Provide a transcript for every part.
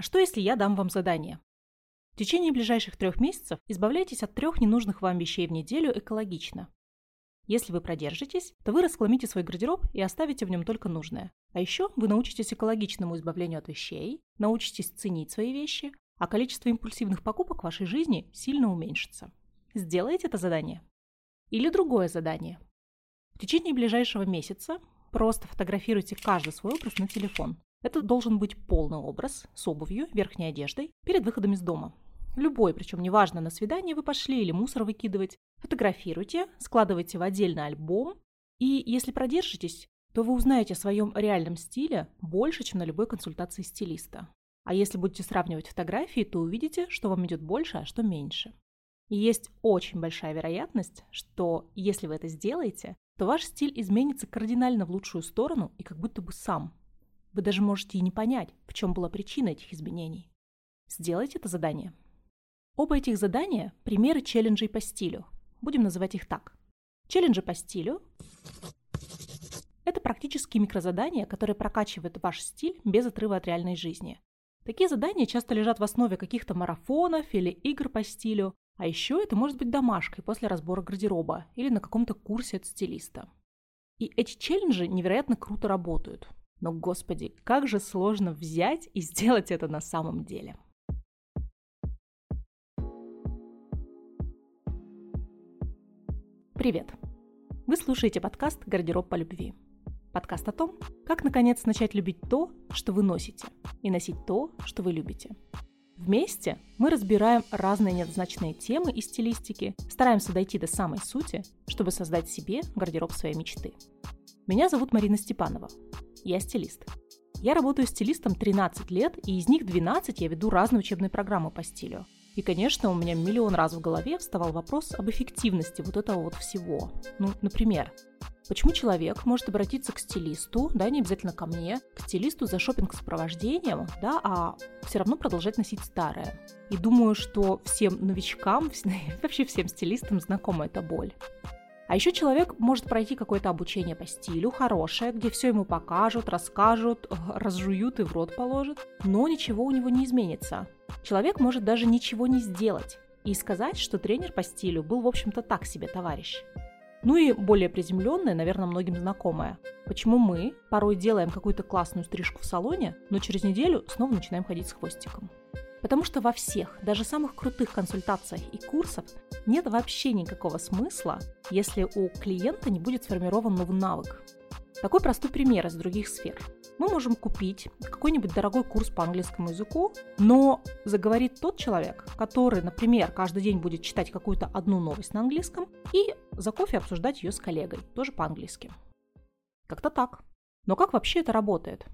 А что если я дам вам задание? В течение ближайших трех месяцев избавляйтесь от трех ненужных вам вещей в неделю экологично. Если вы продержитесь, то вы расхламите свой гардероб и оставите в нем только нужное. А еще вы научитесь экологичному избавлению от вещей, научитесь ценить свои вещи, а количество импульсивных покупок в вашей жизни сильно уменьшится. Сделайте это задание. Или другое задание. В течение ближайшего месяца просто фотографируйте каждый свой образ на телефон. Это должен быть полный образ с обувью, верхней одеждой перед выходом из дома. Любой, причем неважно, на свидание вы пошли или мусор выкидывать. Фотографируйте, складывайте в отдельный альбом. И если продержитесь, то вы узнаете о своем реальном стиле больше, чем на любой консультации стилиста. А если будете сравнивать фотографии, то увидите, что вам идет больше, а что меньше. И есть очень большая вероятность, что если вы это сделаете, то ваш стиль изменится кардинально в лучшую сторону и как будто бы сам. Вы даже можете и не понять, в чем была причина этих изменений. Сделайте это задание. Оба этих задания – примеры челленджей по стилю. Будем называть их так. Челленджи по стилю – это практически микрозадания, которые прокачивают ваш стиль без отрыва от реальной жизни. Такие задания часто лежат в основе каких-то марафонов или игр по стилю, а еще это может быть домашкой после разбора гардероба или на каком-то курсе от стилиста. И эти челленджи невероятно круто работают. Но, господи, как же сложно взять и сделать это на самом деле. Привет! Вы слушаете подкаст «Гардероб по любви». Подкаст о том, как наконец начать любить то, что вы носите, и носить то, что вы любите. Вместе мы разбираем разные неоднозначные темы и стилистики, стараемся дойти до самой сути, чтобы создать себе гардероб своей мечты. Меня зовут Марина Степанова. Я стилист. Я работаю стилистом 13 лет, и из них 12 я веду разные учебные программы по стилю – и, конечно, у меня миллион раз в голове вставал вопрос об эффективности вот этого вот всего. Ну, например, Почему человек может обратиться к стилисту, да, не обязательно ко мне, к стилисту за шопинг-сопровождением, да, а все равно продолжать носить старое. И думаю, что всем новичкам, вообще всем стилистам знакома эта боль. А еще человек может пройти какое-то обучение по стилю, хорошее, где все ему покажут, расскажут, разжуют и в рот положат, но ничего у него не изменится. Человек может даже ничего не сделать и сказать, что тренер по стилю был, в общем-то, так себе товарищ. Ну и более приземленное, наверное, многим знакомое. Почему мы порой делаем какую-то классную стрижку в салоне, но через неделю снова начинаем ходить с хвостиком? Потому что во всех, даже самых крутых консультациях и курсах нет вообще никакого смысла, если у клиента не будет сформирован новый навык. Такой простой пример из других сфер мы можем купить какой-нибудь дорогой курс по английскому языку, но заговорит тот человек, который, например, каждый день будет читать какую-то одну новость на английском и за кофе обсуждать ее с коллегой, тоже по-английски. Как-то так. Но как вообще это работает?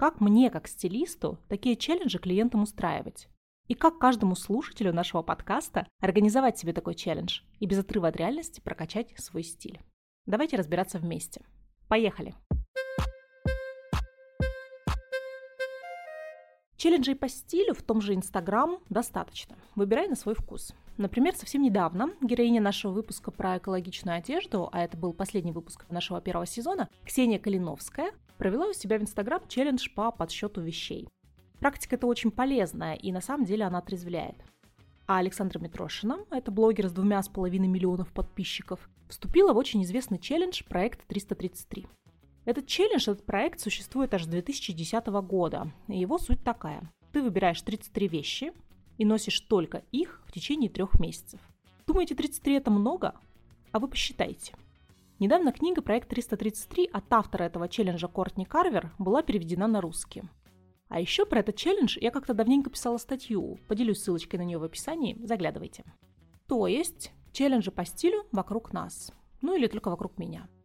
Как мне, как стилисту, такие челленджи клиентам устраивать? И как каждому слушателю нашего подкаста организовать себе такой челлендж и без отрыва от реальности прокачать свой стиль? Давайте разбираться вместе. Поехали! Челленджей по стилю в том же Инстаграм достаточно. Выбирай на свой вкус. Например, совсем недавно героиня нашего выпуска про экологичную одежду, а это был последний выпуск нашего первого сезона, Ксения Калиновская, провела у себя в Инстаграм челлендж по подсчету вещей. Практика это очень полезная, и на самом деле она отрезвляет. А Александра Митрошина, это блогер с двумя с половиной миллионов подписчиков, вступила в очень известный челлендж проект 333. Этот челлендж, этот проект существует аж с 2010 года. И его суть такая. Ты выбираешь 33 вещи и носишь только их в течение трех месяцев. Думаете, 33 это много? А вы посчитайте. Недавно книга «Проект 333» от автора этого челленджа Кортни Карвер была переведена на русский. А еще про этот челлендж я как-то давненько писала статью, поделюсь ссылочкой на нее в описании, заглядывайте. То есть челленджи по стилю вокруг нас, ну или только вокруг меня –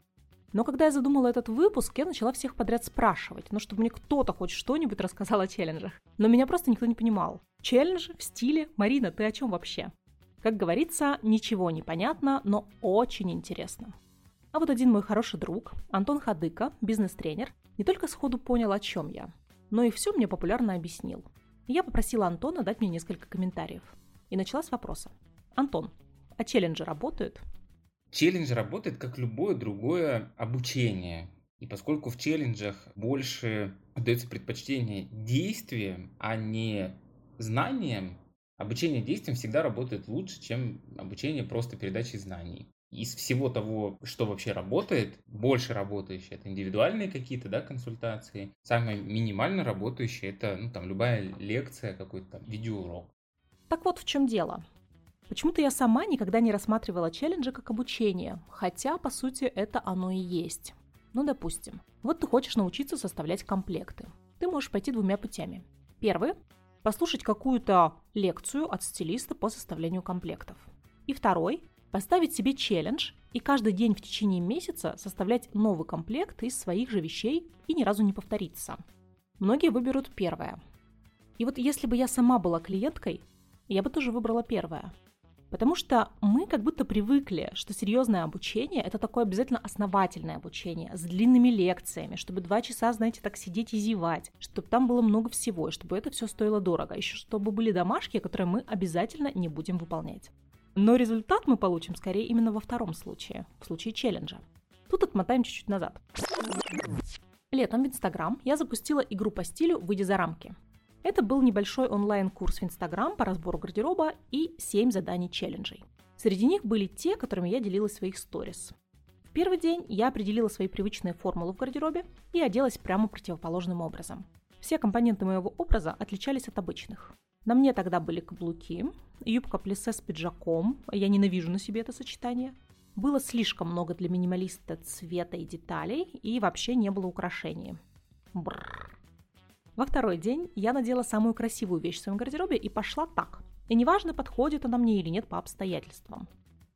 но когда я задумала этот выпуск, я начала всех подряд спрашивать, ну, чтобы мне кто-то хоть что-нибудь рассказал о челленджах. Но меня просто никто не понимал. Челлендж в стиле «Марина, ты о чем вообще?» Как говорится, ничего не понятно, но очень интересно. А вот один мой хороший друг, Антон Хадыка, бизнес-тренер, не только сходу понял, о чем я, но и все мне популярно объяснил. я попросила Антона дать мне несколько комментариев. И начала с вопроса. Антон, а челленджи работают? Челлендж работает как любое другое обучение. И поскольку в челленджах больше дается предпочтение действиям, а не знаниям, обучение действиям всегда работает лучше, чем обучение просто передачей знаний. Из всего того, что вообще работает, больше работающее это индивидуальные какие-то да, консультации. Самое минимально работающее это ну, там, любая лекция, какой-то там видеоурок. Так вот в чем дело. Почему-то я сама никогда не рассматривала челленджи как обучение, хотя, по сути, это оно и есть. Ну, допустим, вот ты хочешь научиться составлять комплекты. Ты можешь пойти двумя путями. Первый – послушать какую-то лекцию от стилиста по составлению комплектов. И второй – поставить себе челлендж и каждый день в течение месяца составлять новый комплект из своих же вещей и ни разу не повториться. Многие выберут первое. И вот если бы я сама была клиенткой, я бы тоже выбрала первое – Потому что мы как будто привыкли, что серьезное обучение это такое обязательно основательное обучение с длинными лекциями, чтобы два часа, знаете, так сидеть и зевать, чтобы там было много всего, и чтобы это все стоило дорого, еще чтобы были домашки, которые мы обязательно не будем выполнять. Но результат мы получим скорее именно во втором случае, в случае челленджа. Тут отмотаем чуть-чуть назад. Летом в Инстаграм я запустила игру по стилю «Выйди за рамки». Это был небольшой онлайн-курс в Инстаграм по разбору гардероба и 7 заданий челленджей. Среди них были те, которыми я делилась в своих сторис. В первый день я определила свои привычные формулы в гардеробе и оделась прямо противоположным образом. Все компоненты моего образа отличались от обычных. На мне тогда были каблуки, юбка плесе с пиджаком, я ненавижу на себе это сочетание. Было слишком много для минималиста цвета и деталей, и вообще не было украшений. Бррр. Во второй день я надела самую красивую вещь в своем гардеробе и пошла так. И неважно, подходит она мне или нет по обстоятельствам.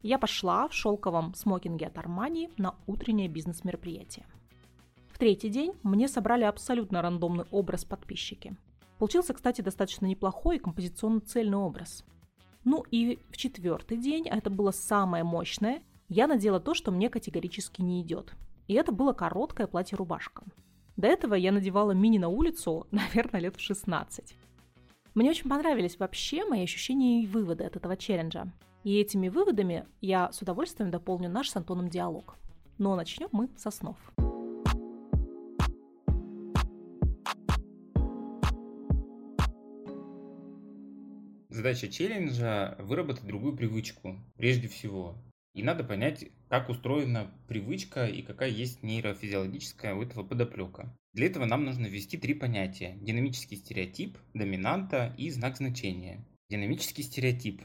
Я пошла в шелковом смокинге от Армани на утреннее бизнес-мероприятие. В третий день мне собрали абсолютно рандомный образ подписчики. Получился, кстати, достаточно неплохой и композиционно цельный образ. Ну и в четвертый день, а это было самое мощное, я надела то, что мне категорически не идет. И это было короткое платье-рубашка. До этого я надевала мини на улицу, наверное, лет в 16. Мне очень понравились вообще мои ощущения и выводы от этого челленджа. И этими выводами я с удовольствием дополню наш с Антоном диалог. Но начнем мы со снов. Задача челленджа – выработать другую привычку, прежде всего. И надо понять, как устроена привычка и какая есть нейрофизиологическая у этого подоплека. Для этого нам нужно ввести три понятия. Динамический стереотип, доминанта и знак значения. Динамический стереотип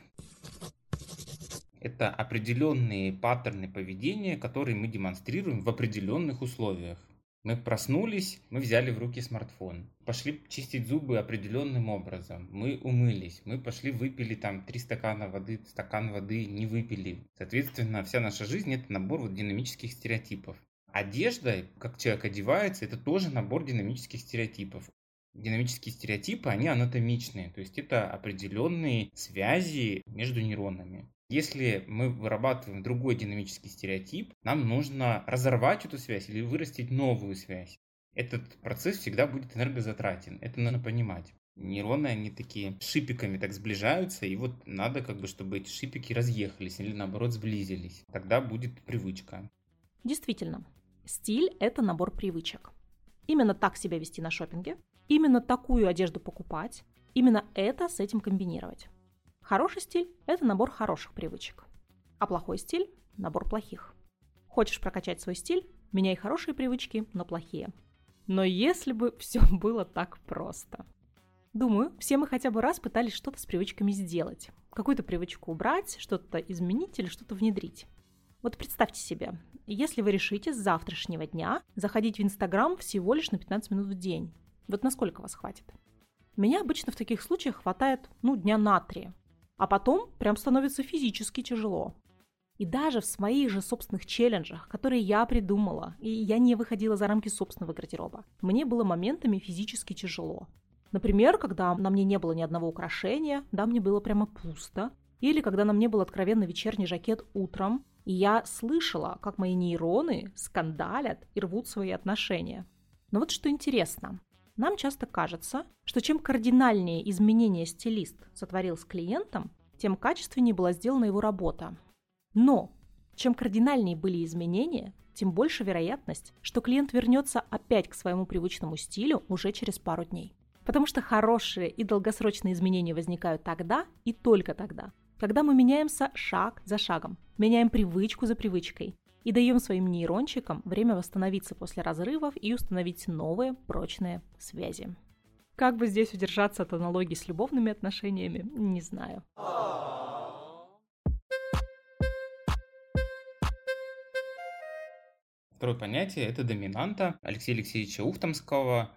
– это определенные паттерны поведения, которые мы демонстрируем в определенных условиях. Мы проснулись, мы взяли в руки смартфон, пошли чистить зубы определенным образом, мы умылись, мы пошли выпили там три стакана воды, стакан воды не выпили. Соответственно, вся наша жизнь это набор вот динамических стереотипов. Одежда, как человек одевается, это тоже набор динамических стереотипов. Динамические стереотипы, они анатомичные, то есть это определенные связи между нейронами. Если мы вырабатываем другой динамический стереотип, нам нужно разорвать эту связь или вырастить новую связь. Этот процесс всегда будет энергозатратен. Это надо понимать. Нейроны, они такие шипиками так сближаются, и вот надо как бы, чтобы эти шипики разъехались или наоборот сблизились. Тогда будет привычка. Действительно, стиль – это набор привычек. Именно так себя вести на шопинге, именно такую одежду покупать, именно это с этим комбинировать. Хороший стиль – это набор хороших привычек, а плохой стиль – набор плохих. Хочешь прокачать свой стиль – меняй хорошие привычки на плохие. Но если бы все было так просто. Думаю, все мы хотя бы раз пытались что-то с привычками сделать. Какую-то привычку убрать, что-то изменить или что-то внедрить. Вот представьте себе, если вы решите с завтрашнего дня заходить в Инстаграм всего лишь на 15 минут в день, вот насколько вас хватит? Меня обычно в таких случаях хватает, ну, дня на три. А потом прям становится физически тяжело. И даже в своих же собственных челленджах, которые я придумала, и я не выходила за рамки собственного гардероба, мне было моментами физически тяжело. Например, когда на мне не было ни одного украшения, да, мне было прямо пусто, или когда на мне был откровенно вечерний жакет утром, и я слышала, как мои нейроны скандалят и рвут свои отношения. Но вот что интересно, нам часто кажется, что чем кардинальнее изменения стилист сотворил с клиентом, тем качественнее была сделана его работа. Но чем кардинальнее были изменения, тем больше вероятность, что клиент вернется опять к своему привычному стилю уже через пару дней. Потому что хорошие и долгосрочные изменения возникают тогда и только тогда, когда мы меняемся шаг за шагом, меняем привычку за привычкой и даем своим нейрончикам время восстановиться после разрывов и установить новые прочные связи. Как бы здесь удержаться от аналогии с любовными отношениями, не знаю. Второе понятие – это доминанта Алексея Алексеевича Ухтомского.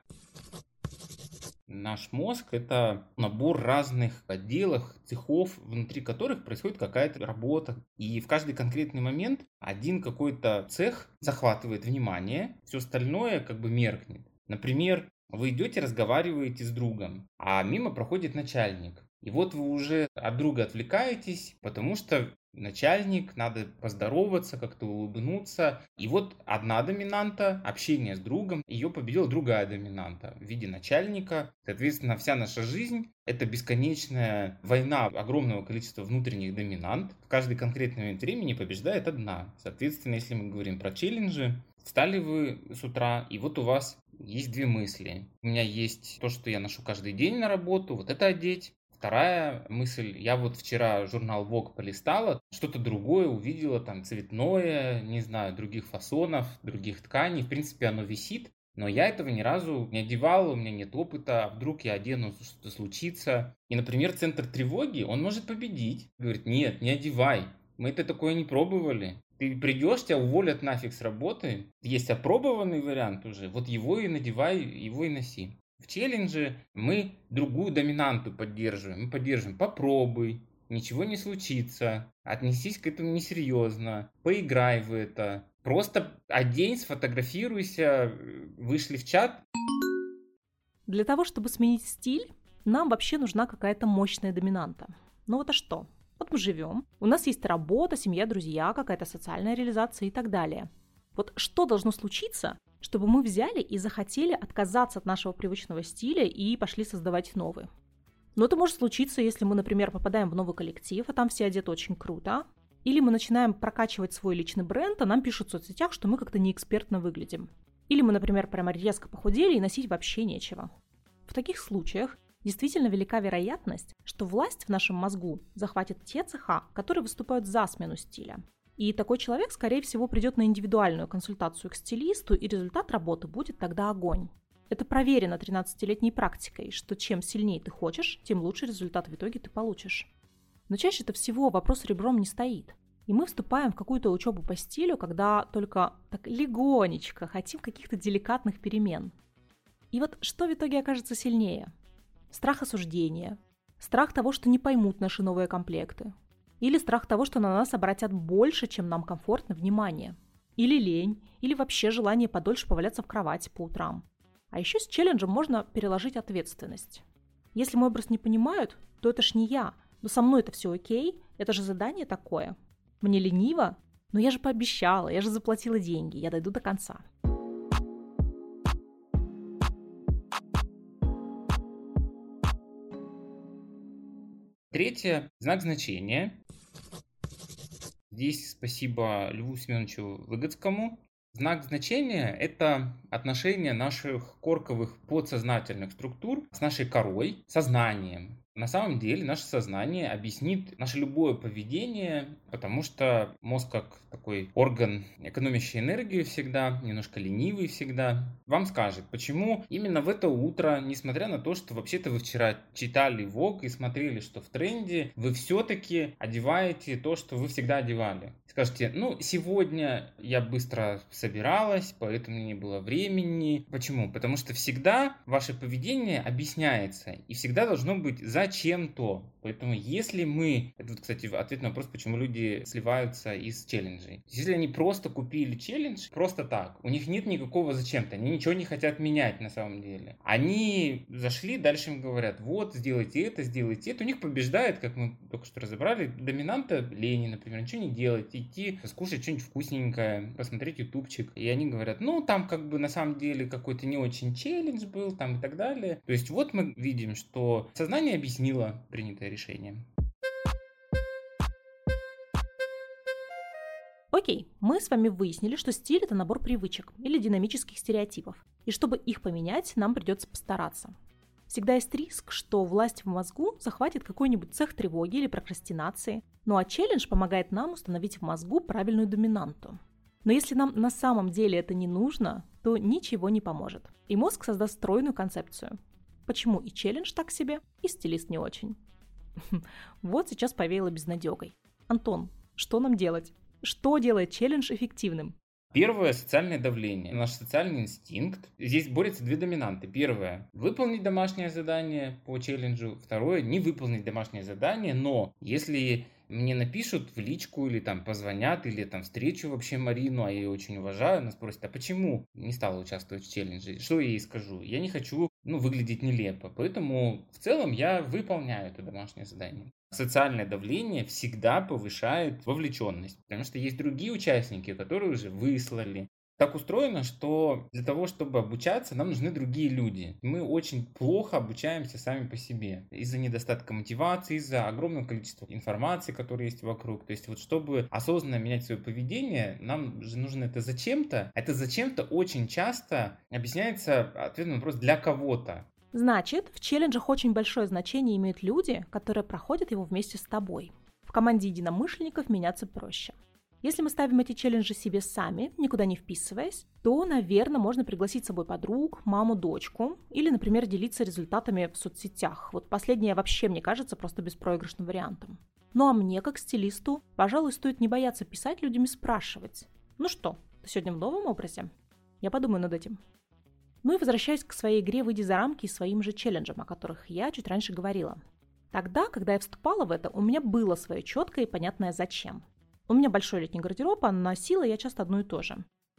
Наш мозг – это набор разных отделов, цехов, внутри которых происходит какая-то работа. И в каждый конкретный момент один какой-то цех захватывает внимание, все остальное как бы меркнет. Например, вы идете, разговариваете с другом, а мимо проходит начальник. И вот вы уже от друга отвлекаетесь, потому что начальник, надо поздороваться, как-то улыбнуться. И вот одна доминанта, общение с другом, ее победила другая доминанта в виде начальника. Соответственно, вся наша жизнь – это бесконечная война огромного количества внутренних доминант. В каждый конкретный момент времени побеждает одна. Соответственно, если мы говорим про челленджи, встали вы с утра, и вот у вас есть две мысли. У меня есть то, что я ношу каждый день на работу, вот это одеть. Вторая мысль, я вот вчера журнал Vogue полистала, что-то другое увидела, там цветное, не знаю, других фасонов, других тканей. В принципе, оно висит, но я этого ни разу не одевал, у меня нет опыта, а вдруг я одену, что-то случится. И, например, центр тревоги, он может победить. Говорит, нет, не одевай, мы это такое не пробовали. Ты придешь, тебя уволят нафиг с работы. Есть опробованный вариант уже, вот его и надевай, его и носи. В челлендже мы другую доминанту поддерживаем. Мы поддерживаем попробуй, ничего не случится, отнесись к этому несерьезно, поиграй в это. Просто одень, сфотографируйся, вышли в чат. Для того, чтобы сменить стиль, нам вообще нужна какая-то мощная доминанта. Ну вот а что? Вот мы живем, у нас есть работа, семья, друзья, какая-то социальная реализация и так далее. Вот что должно случиться, чтобы мы взяли и захотели отказаться от нашего привычного стиля и пошли создавать новый. Но это может случиться, если мы, например, попадаем в новый коллектив, а там все одеты очень круто, или мы начинаем прокачивать свой личный бренд, а нам пишут в соцсетях, что мы как-то неэкспертно выглядим. Или мы, например, прямо резко похудели и носить вообще нечего. В таких случаях действительно велика вероятность, что власть в нашем мозгу захватит те цеха, которые выступают за смену стиля. И такой человек, скорее всего, придет на индивидуальную консультацию к стилисту, и результат работы будет тогда огонь. Это проверено 13-летней практикой, что чем сильнее ты хочешь, тем лучше результат в итоге ты получишь. Но чаще это всего вопрос ребром не стоит. И мы вступаем в какую-то учебу по стилю, когда только так легонечко хотим каких-то деликатных перемен. И вот что в итоге окажется сильнее? Страх осуждения, страх того, что не поймут наши новые комплекты, или страх того, что на нас обратят больше, чем нам комфортно, внимание. Или лень, или вообще желание подольше поваляться в кровати по утрам. А еще с челленджем можно переложить ответственность. Если мой образ не понимают, то это ж не я. Но со мной это все окей, это же задание такое. Мне лениво, но я же пообещала, я же заплатила деньги, я дойду до конца. Третье – знак значения. Здесь спасибо Льву Семеновичу Выгодскому. Знак значения – это отношение наших корковых подсознательных структур с нашей корой, сознанием. На самом деле наше сознание объяснит наше любое поведение, потому что мозг как такой орган, экономящий энергию всегда, немножко ленивый всегда, вам скажет, почему именно в это утро, несмотря на то, что вообще-то вы вчера читали Vogue и смотрели, что в тренде, вы все-таки одеваете то, что вы всегда одевали. Скажете, ну, сегодня я быстро собиралась, поэтому не было времени. Почему? Потому что всегда ваше поведение объясняется, и всегда должно быть за зачем-то. Поэтому если мы, это вот, кстати, ответ на вопрос, почему люди сливаются из челленджей. Если они просто купили челлендж, просто так, у них нет никакого зачем-то, они ничего не хотят менять на самом деле. Они зашли, дальше им говорят, вот, сделайте это, сделайте это. У них побеждает, как мы только что разобрали, доминанта лени, например, ничего не делать, идти скушать что-нибудь вкусненькое, посмотреть ютубчик. И они говорят, ну, там как бы на самом деле какой-то не очень челлендж был, там и так далее. То есть вот мы видим, что сознание объясняет объяснила принятое решение. Окей, мы с вами выяснили, что стиль – это набор привычек или динамических стереотипов. И чтобы их поменять, нам придется постараться. Всегда есть риск, что власть в мозгу захватит какой-нибудь цех тревоги или прокрастинации, ну а челлендж помогает нам установить в мозгу правильную доминанту. Но если нам на самом деле это не нужно, то ничего не поможет. И мозг создаст стройную концепцию. Почему и челлендж так себе, и стилист не очень. Вот сейчас повеяло безнадегой. Антон, что нам делать? Что делает челлендж эффективным? Первое – социальное давление, наш социальный инстинкт. Здесь борются две доминанты. Первое – выполнить домашнее задание по челленджу. Второе – не выполнить домашнее задание, но если мне напишут в личку или там позвонят, или там встречу вообще Марину, а я ее очень уважаю, она спросит, а почему не стала участвовать в челлендже? Что я ей скажу? Я не хочу ну, выглядеть нелепо, поэтому в целом я выполняю это домашнее задание. Социальное давление всегда повышает вовлеченность, потому что есть другие участники, которые уже выслали, так устроено, что для того, чтобы обучаться, нам нужны другие люди. Мы очень плохо обучаемся сами по себе. Из-за недостатка мотивации, из-за огромного количества информации, которая есть вокруг. То есть вот чтобы осознанно менять свое поведение, нам же нужно это зачем-то. Это зачем-то очень часто объясняется ответ на вопрос «для кого-то?». Значит, в челленджах очень большое значение имеют люди, которые проходят его вместе с тобой. В команде единомышленников меняться проще. Если мы ставим эти челленджи себе сами, никуда не вписываясь, то, наверное, можно пригласить с собой подруг, маму, дочку или, например, делиться результатами в соцсетях. Вот последнее вообще, мне кажется, просто беспроигрышным вариантом. Ну а мне, как стилисту, пожалуй, стоит не бояться писать людям и спрашивать. Ну что, ты сегодня в новом образе? Я подумаю над этим. Ну и возвращаясь к своей игре «Выйди за рамки» и своим же челленджам, о которых я чуть раньше говорила. Тогда, когда я вступала в это, у меня было свое четкое и понятное «зачем». У меня большой летний гардероб, а носила я часто одно и то же.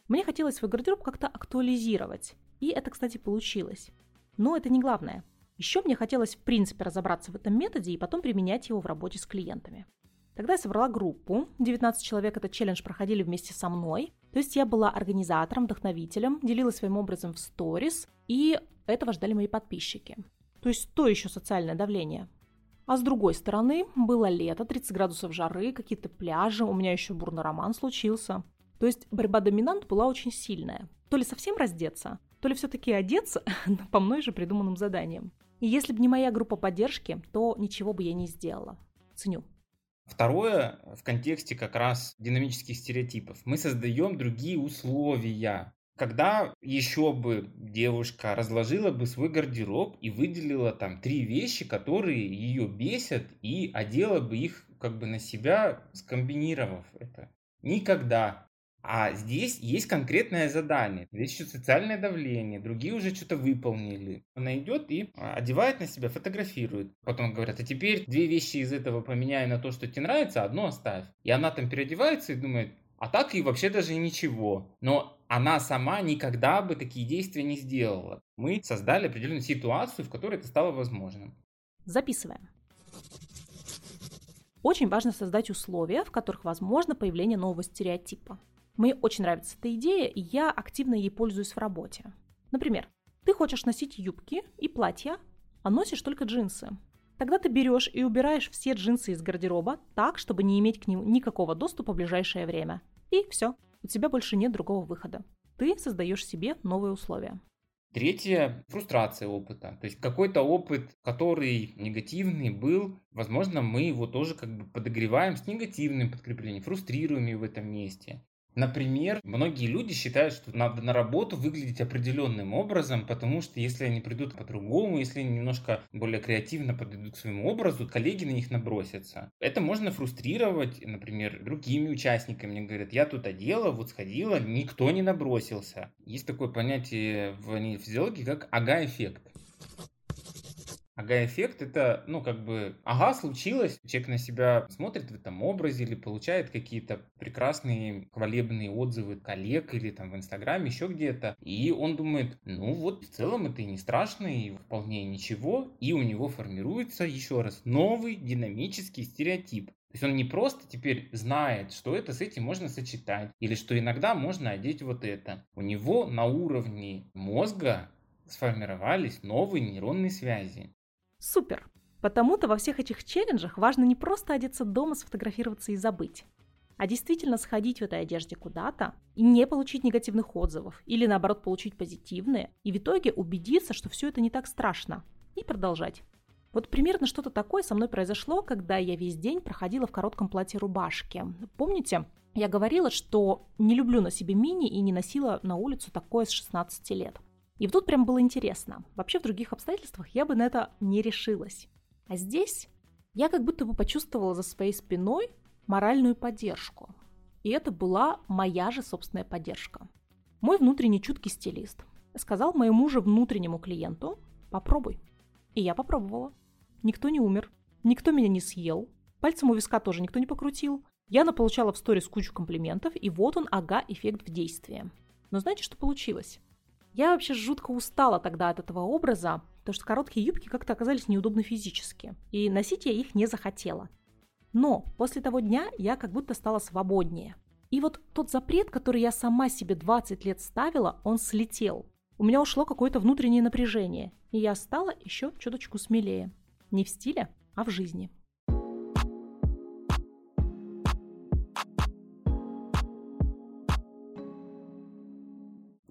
Мне хотелось свой гардероб как-то актуализировать. И это, кстати, получилось. Но это не главное. Еще мне хотелось в принципе разобраться в этом методе и потом применять его в работе с клиентами. Тогда я собрала группу. 19 человек этот челлендж проходили вместе со мной. То есть я была организатором, вдохновителем, делилась своим образом в сторис, и этого ждали мои подписчики. То есть то еще социальное давление. А с другой стороны, было лето, 30 градусов жары, какие-то пляжи, у меня еще бурный роман случился. То есть борьба доминант была очень сильная. То ли совсем раздеться, то ли все-таки одеться по мной же придуманным заданиям. И если бы не моя группа поддержки, то ничего бы я не сделала. Ценю. Второе, в контексте как раз динамических стереотипов, мы создаем другие условия когда еще бы девушка разложила бы свой гардероб и выделила там три вещи, которые ее бесят, и одела бы их как бы на себя, скомбинировав это. Никогда. А здесь есть конкретное задание. Здесь еще социальное давление. Другие уже что-то выполнили. Она идет и одевает на себя, фотографирует. Потом говорят, а теперь две вещи из этого поменяй на то, что тебе нравится, одно оставь. И она там переодевается и думает, а так и вообще даже ничего. Но она сама никогда бы такие действия не сделала. Мы создали определенную ситуацию, в которой это стало возможным. Записываем. Очень важно создать условия, в которых возможно появление нового стереотипа. Мне очень нравится эта идея, и я активно ей пользуюсь в работе. Например, ты хочешь носить юбки и платья, а носишь только джинсы. Тогда ты берешь и убираешь все джинсы из гардероба так, чтобы не иметь к ним никакого доступа в ближайшее время. И все, у тебя больше нет другого выхода. Ты создаешь себе новые условия. Третье – фрустрация опыта. То есть какой-то опыт, который негативный был, возможно, мы его тоже как бы подогреваем с негативным подкреплением, фрустрируем его в этом месте. Например, многие люди считают, что надо на работу выглядеть определенным образом, потому что если они придут по-другому, если они немножко более креативно подойдут к своему образу, коллеги на них набросятся. Это можно фрустрировать, например, другими участниками. Они говорят, я тут одела, вот сходила, никто не набросился. Есть такое понятие в нейрофизиологии, как ага-эффект. Ага-эффект это, ну, как бы, ага, случилось, человек на себя смотрит в этом образе или получает какие-то прекрасные хвалебные отзывы коллег или там в Инстаграме, еще где-то, и он думает, ну вот, в целом это и не страшно, и вполне ничего, и у него формируется, еще раз, новый динамический стереотип. То есть он не просто теперь знает, что это с этим можно сочетать, или что иногда можно одеть вот это. У него на уровне мозга сформировались новые нейронные связи. Супер! Потому-то во всех этих челленджах важно не просто одеться дома, сфотографироваться и забыть. а действительно сходить в этой одежде куда-то и не получить негативных отзывов, или наоборот получить позитивные, и в итоге убедиться, что все это не так страшно, и продолжать. Вот примерно что-то такое со мной произошло, когда я весь день проходила в коротком платье-рубашке. Помните, я говорила, что не люблю на себе мини и не носила на улицу такое с 16 лет. И вот тут прям было интересно. Вообще в других обстоятельствах я бы на это не решилась. А здесь я как будто бы почувствовала за своей спиной моральную поддержку. И это была моя же собственная поддержка. Мой внутренний чуткий стилист сказал моему же внутреннему клиенту «попробуй». И я попробовала. Никто не умер, никто меня не съел, пальцем у виска тоже никто не покрутил. Я наполучала в сторис кучу комплиментов, и вот он, ага, эффект в действии. Но знаете, что получилось? Я вообще жутко устала тогда от этого образа, потому что короткие юбки как-то оказались неудобны физически, и носить я их не захотела. Но после того дня я как будто стала свободнее. И вот тот запрет, который я сама себе 20 лет ставила, он слетел. У меня ушло какое-то внутреннее напряжение, и я стала еще чуточку смелее. Не в стиле, а в жизни.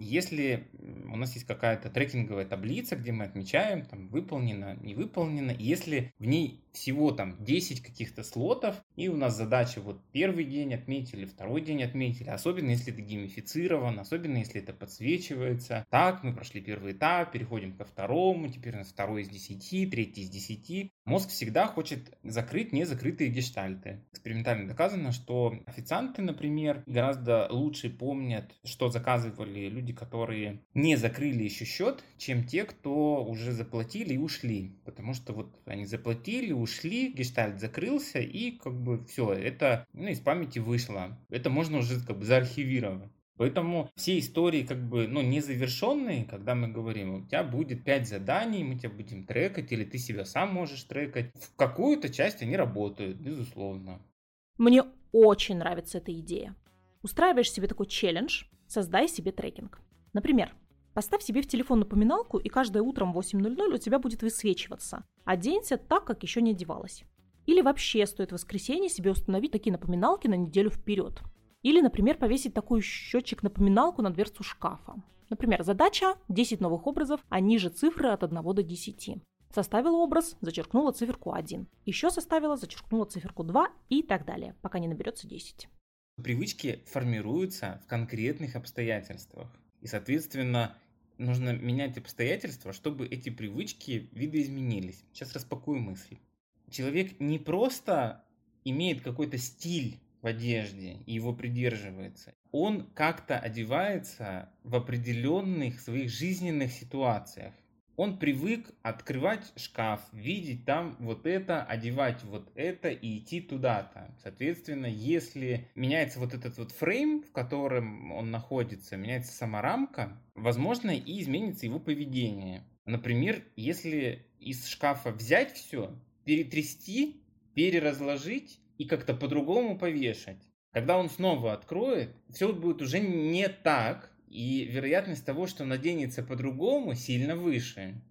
Если у нас есть какая-то трекинговая таблица, где мы отмечаем, там, выполнено, не выполнено, и если в ней всего там 10 каких-то слотов, и у нас задача вот первый день отметили, второй день отметили, особенно если это геймифицировано, особенно если это подсвечивается. Так, мы прошли первый этап, переходим ко второму, теперь у нас второй из 10, третий из 10. Мозг всегда хочет закрыть незакрытые гештальты. Экспериментально доказано, что официанты, например, гораздо лучше помнят, что заказывали люди, которые не закрыли еще счет, чем те, кто уже заплатили и ушли. Потому что вот они заплатили, ушли, гештальт закрылся, и как бы все, это ну, из памяти вышло. Это можно уже как бы заархивировать. Поэтому все истории как бы, ну, незавершенные, когда мы говорим, у тебя будет 5 заданий, мы тебя будем трекать, или ты себя сам можешь трекать. В какую-то часть они работают, безусловно. Мне очень нравится эта идея. Устраиваешь себе такой челлендж, создай себе трекинг. Например, поставь себе в телефон напоминалку, и каждое утром в 8.00 у тебя будет высвечиваться. Оденься так, как еще не одевалась. Или вообще стоит в воскресенье себе установить такие напоминалки на неделю вперед. Или, например, повесить такой счетчик-напоминалку на дверцу шкафа. Например, задача 10 новых образов, а ниже цифры от 1 до 10. Составила образ, зачеркнула циферку 1. Еще составила, зачеркнула циферку 2 и так далее, пока не наберется 10. Привычки формируются в конкретных обстоятельствах. И, соответственно, нужно менять обстоятельства, чтобы эти привычки видоизменились. Сейчас распакую мысль. Человек не просто имеет какой-то стиль в одежде и его придерживается. Он как-то одевается в определенных своих жизненных ситуациях он привык открывать шкаф, видеть там вот это, одевать вот это и идти туда-то. Соответственно, если меняется вот этот вот фрейм, в котором он находится, меняется сама рамка, возможно и изменится его поведение. Например, если из шкафа взять все, перетрясти, переразложить и как-то по-другому повешать. Когда он снова откроет, все будет уже не так, и вероятность того, что наденется по-другому, сильно выше.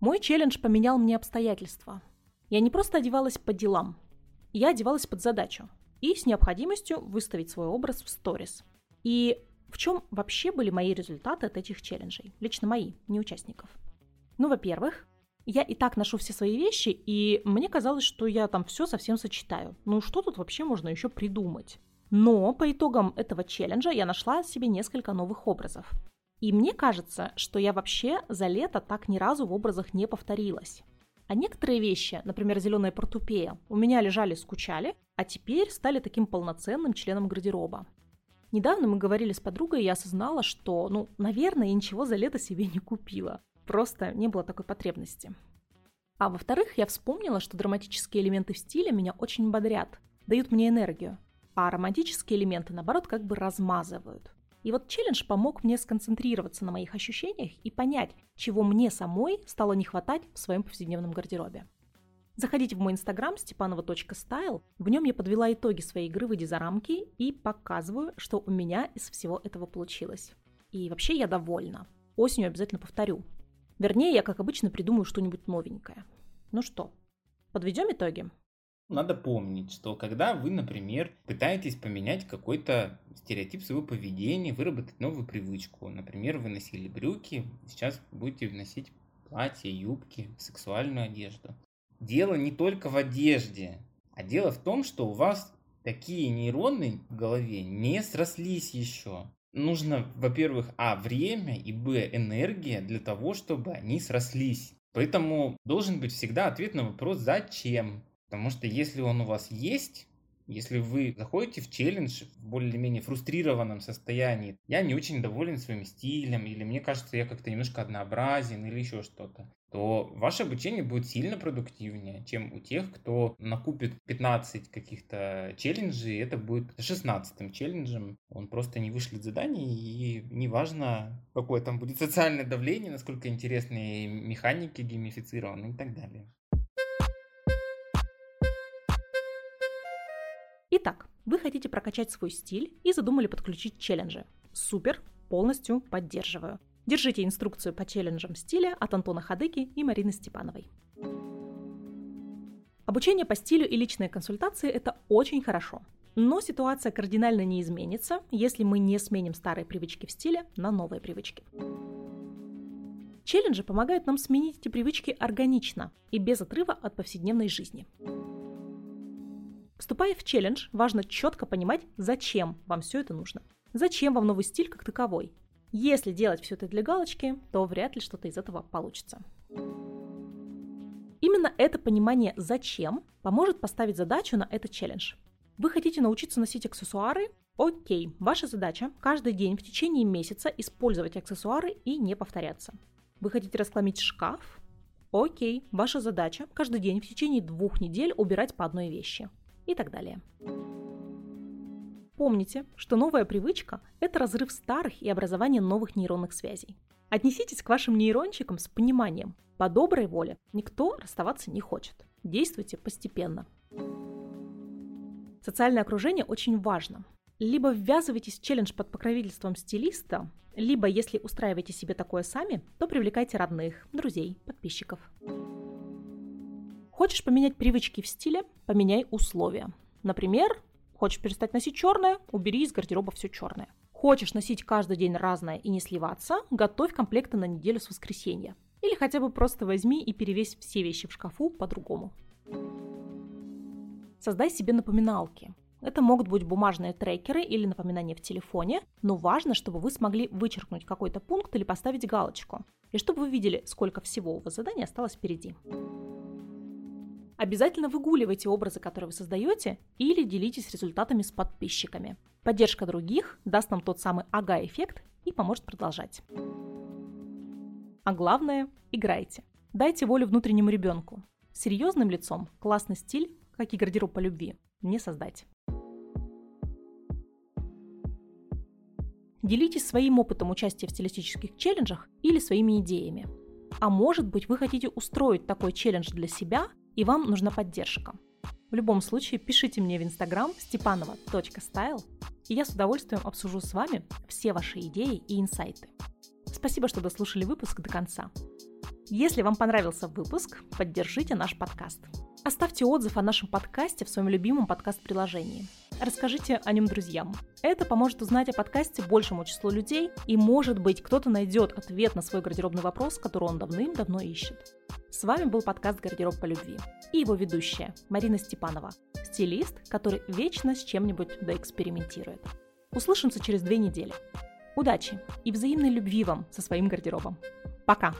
Мой челлендж поменял мне обстоятельства. Я не просто одевалась по делам, я одевалась под задачу и с необходимостью выставить свой образ в сторис. И в чем вообще были мои результаты от этих челленджей? Лично мои, не участников. Ну, во-первых, я и так ношу все свои вещи, и мне казалось, что я там все совсем сочетаю. Ну, что тут вообще можно еще придумать? Но по итогам этого челленджа я нашла себе несколько новых образов. И мне кажется, что я вообще за лето так ни разу в образах не повторилась. А некоторые вещи, например, зеленая портупея, у меня лежали, скучали, а теперь стали таким полноценным членом гардероба. Недавно мы говорили с подругой, и я осознала, что, ну, наверное, я ничего за лето себе не купила. Просто не было такой потребности. А во-вторых, я вспомнила, что драматические элементы в стиле меня очень бодрят, дают мне энергию а романтические элементы, наоборот, как бы размазывают. И вот челлендж помог мне сконцентрироваться на моих ощущениях и понять, чего мне самой стало не хватать в своем повседневном гардеробе. Заходите в мой инстаграм stepanova.style, в нем я подвела итоги своей игры «Выйди за рамки» и показываю, что у меня из всего этого получилось. И вообще я довольна. Осенью обязательно повторю. Вернее, я, как обычно, придумаю что-нибудь новенькое. Ну что, подведем итоги? Надо помнить, что когда вы, например, пытаетесь поменять какой-то стереотип своего поведения, выработать новую привычку, например, вы носили брюки, сейчас будете носить платья, юбки, сексуальную одежду. Дело не только в одежде, а дело в том, что у вас такие нейроны в голове не срослись еще. Нужно, во-первых, а, время и, б, энергия для того, чтобы они срослись. Поэтому должен быть всегда ответ на вопрос «Зачем?». Потому что если он у вас есть, если вы заходите в челлендж в более-менее фрустрированном состоянии, я не очень доволен своим стилем, или мне кажется, я как-то немножко однообразен, или еще что-то, то ваше обучение будет сильно продуктивнее, чем у тех, кто накупит 15 каких-то челленджей, это будет 16 челленджем. Он просто не вышлет задание, и неважно, какое там будет социальное давление, насколько интересные механики геймифицированы и так далее. Вы хотите прокачать свой стиль и задумали подключить челленджи. Супер, полностью поддерживаю. Держите инструкцию по челленджам стиля от Антона Хадыки и Марины Степановой. Обучение по стилю и личные консультации – это очень хорошо. Но ситуация кардинально не изменится, если мы не сменим старые привычки в стиле на новые привычки. Челленджи помогают нам сменить эти привычки органично и без отрыва от повседневной жизни. Вступая в челлендж, важно четко понимать, зачем вам все это нужно. Зачем вам новый стиль как таковой? Если делать все это для галочки, то вряд ли что-то из этого получится. Именно это понимание «зачем» поможет поставить задачу на этот челлендж. Вы хотите научиться носить аксессуары? Окей, ваша задача – каждый день в течение месяца использовать аксессуары и не повторяться. Вы хотите расхламить шкаф? Окей, ваша задача – каждый день в течение двух недель убирать по одной вещи – и так далее. Помните, что новая привычка – это разрыв старых и образование новых нейронных связей. Отнеситесь к вашим нейрончикам с пониманием. По доброй воле никто расставаться не хочет. Действуйте постепенно. Социальное окружение очень важно. Либо ввязывайтесь в челлендж под покровительством стилиста, либо, если устраиваете себе такое сами, то привлекайте родных, друзей, подписчиков. Хочешь поменять привычки в стиле? Поменяй условия. Например, хочешь перестать носить черное? Убери из гардероба все черное. Хочешь носить каждый день разное и не сливаться? Готовь комплекты на неделю с воскресенья. Или хотя бы просто возьми и перевесь все вещи в шкафу по-другому. Создай себе напоминалки. Это могут быть бумажные трекеры или напоминания в телефоне, но важно, чтобы вы смогли вычеркнуть какой-то пункт или поставить галочку, и чтобы вы видели, сколько всего у вас заданий осталось впереди. Обязательно выгуливайте образы, которые вы создаете, или делитесь результатами с подписчиками. Поддержка других даст нам тот самый ага-эффект и поможет продолжать. А главное, играйте. Дайте волю внутреннему ребенку. Серьезным лицом классный стиль, как и гардероб по любви, не создать. Делитесь своим опытом участия в стилистических челленджах или своими идеями. А может быть, вы хотите устроить такой челлендж для себя и вам нужна поддержка. В любом случае, пишите мне в инстаграм stepanova.style, и я с удовольствием обсужу с вами все ваши идеи и инсайты. Спасибо, что дослушали выпуск до конца. Если вам понравился выпуск, поддержите наш подкаст. Оставьте отзыв о нашем подкасте в своем любимом подкаст-приложении. Расскажите о нем друзьям. Это поможет узнать о подкасте большему числу людей, и, может быть, кто-то найдет ответ на свой гардеробный вопрос, который он давным-давно ищет. С вами был подкаст «Гардероб по любви» и его ведущая Марина Степанова, стилист, который вечно с чем-нибудь доэкспериментирует. Услышимся через две недели. Удачи и взаимной любви вам со своим гардеробом. Пока!